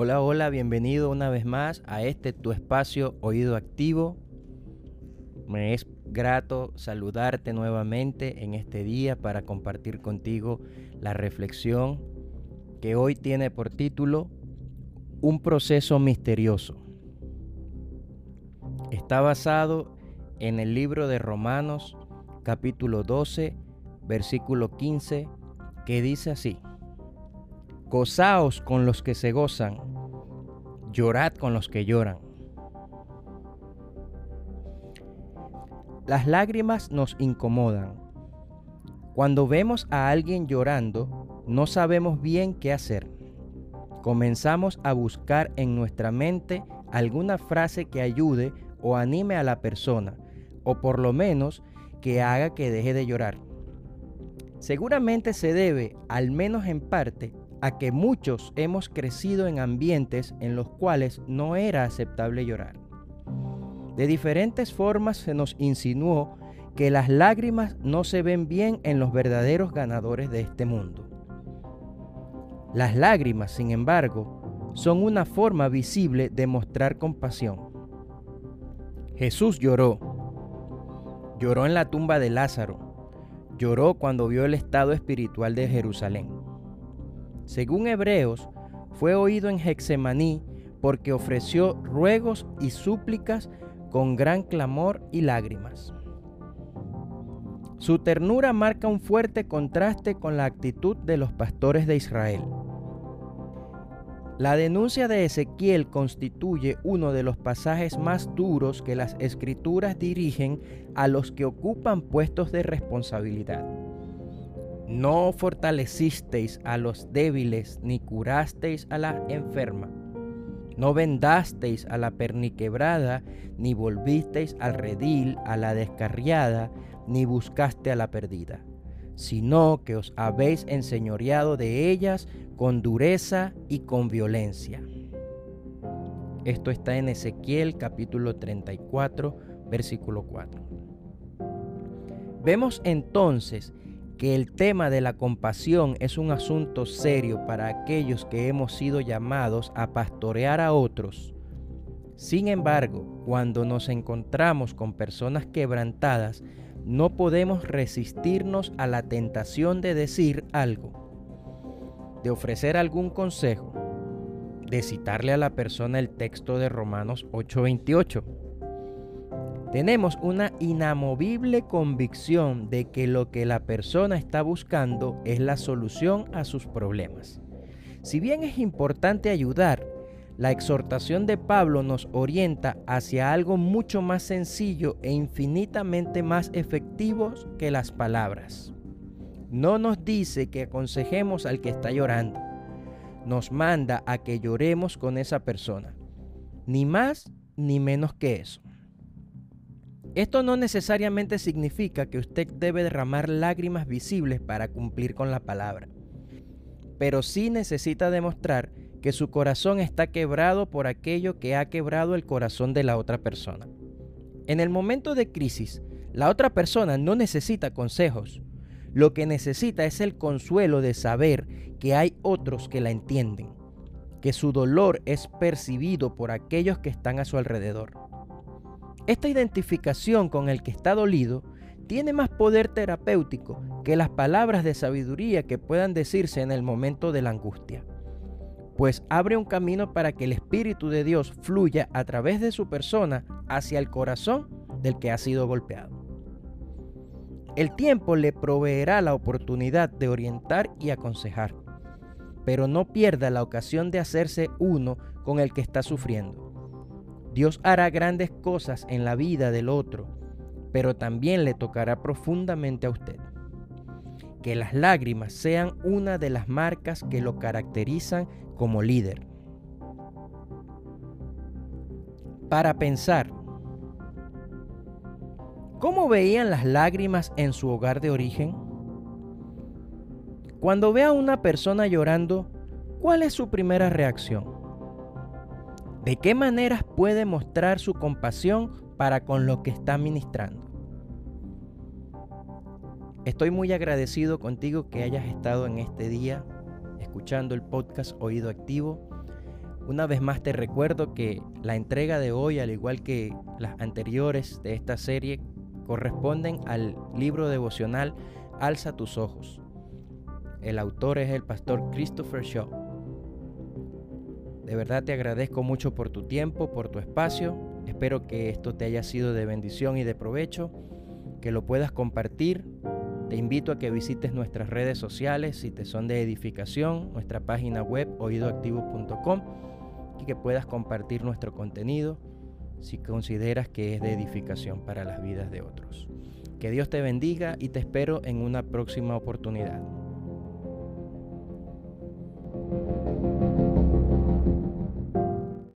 Hola, hola, bienvenido una vez más a este tu espacio Oído Activo. Me es grato saludarte nuevamente en este día para compartir contigo la reflexión que hoy tiene por título Un proceso misterioso. Está basado en el libro de Romanos capítulo 12, versículo 15, que dice así. Gozaos con los que se gozan, llorad con los que lloran. Las lágrimas nos incomodan. Cuando vemos a alguien llorando, no sabemos bien qué hacer. Comenzamos a buscar en nuestra mente alguna frase que ayude o anime a la persona, o por lo menos que haga que deje de llorar. Seguramente se debe, al menos en parte, a que muchos hemos crecido en ambientes en los cuales no era aceptable llorar. De diferentes formas se nos insinuó que las lágrimas no se ven bien en los verdaderos ganadores de este mundo. Las lágrimas, sin embargo, son una forma visible de mostrar compasión. Jesús lloró. Lloró en la tumba de Lázaro. Lloró cuando vio el estado espiritual de Jerusalén. Según Hebreos, fue oído en Hexemaní porque ofreció ruegos y súplicas con gran clamor y lágrimas. Su ternura marca un fuerte contraste con la actitud de los pastores de Israel. La denuncia de Ezequiel constituye uno de los pasajes más duros que las escrituras dirigen a los que ocupan puestos de responsabilidad. No fortalecisteis a los débiles, ni curasteis a la enferma. No vendasteis a la perniquebrada, ni volvisteis al redil, a la descarriada, ni buscaste a la perdida, sino que os habéis enseñoreado de ellas con dureza y con violencia. Esto está en Ezequiel capítulo 34, versículo 4. Vemos entonces que el tema de la compasión es un asunto serio para aquellos que hemos sido llamados a pastorear a otros. Sin embargo, cuando nos encontramos con personas quebrantadas, no podemos resistirnos a la tentación de decir algo, de ofrecer algún consejo, de citarle a la persona el texto de Romanos 8:28 tenemos una inamovible convicción de que lo que la persona está buscando es la solución a sus problemas. Si bien es importante ayudar, la exhortación de Pablo nos orienta hacia algo mucho más sencillo e infinitamente más efectivo que las palabras. No nos dice que aconsejemos al que está llorando, nos manda a que lloremos con esa persona, ni más ni menos que eso. Esto no necesariamente significa que usted debe derramar lágrimas visibles para cumplir con la palabra, pero sí necesita demostrar que su corazón está quebrado por aquello que ha quebrado el corazón de la otra persona. En el momento de crisis, la otra persona no necesita consejos. Lo que necesita es el consuelo de saber que hay otros que la entienden, que su dolor es percibido por aquellos que están a su alrededor. Esta identificación con el que está dolido tiene más poder terapéutico que las palabras de sabiduría que puedan decirse en el momento de la angustia, pues abre un camino para que el Espíritu de Dios fluya a través de su persona hacia el corazón del que ha sido golpeado. El tiempo le proveerá la oportunidad de orientar y aconsejar, pero no pierda la ocasión de hacerse uno con el que está sufriendo Dios hará grandes cosas en la vida del otro, pero también le tocará profundamente a usted. Que las lágrimas sean una de las marcas que lo caracterizan como líder. Para pensar, ¿cómo veían las lágrimas en su hogar de origen? Cuando ve a una persona llorando, ¿cuál es su primera reacción? ¿De qué maneras puede mostrar su compasión para con lo que está ministrando? Estoy muy agradecido contigo que hayas estado en este día escuchando el podcast Oído Activo. Una vez más te recuerdo que la entrega de hoy, al igual que las anteriores de esta serie, corresponden al libro devocional Alza tus ojos. El autor es el pastor Christopher Shaw. De verdad te agradezco mucho por tu tiempo, por tu espacio. Espero que esto te haya sido de bendición y de provecho, que lo puedas compartir. Te invito a que visites nuestras redes sociales si te son de edificación, nuestra página web oídoactivo.com y que puedas compartir nuestro contenido si consideras que es de edificación para las vidas de otros. Que Dios te bendiga y te espero en una próxima oportunidad.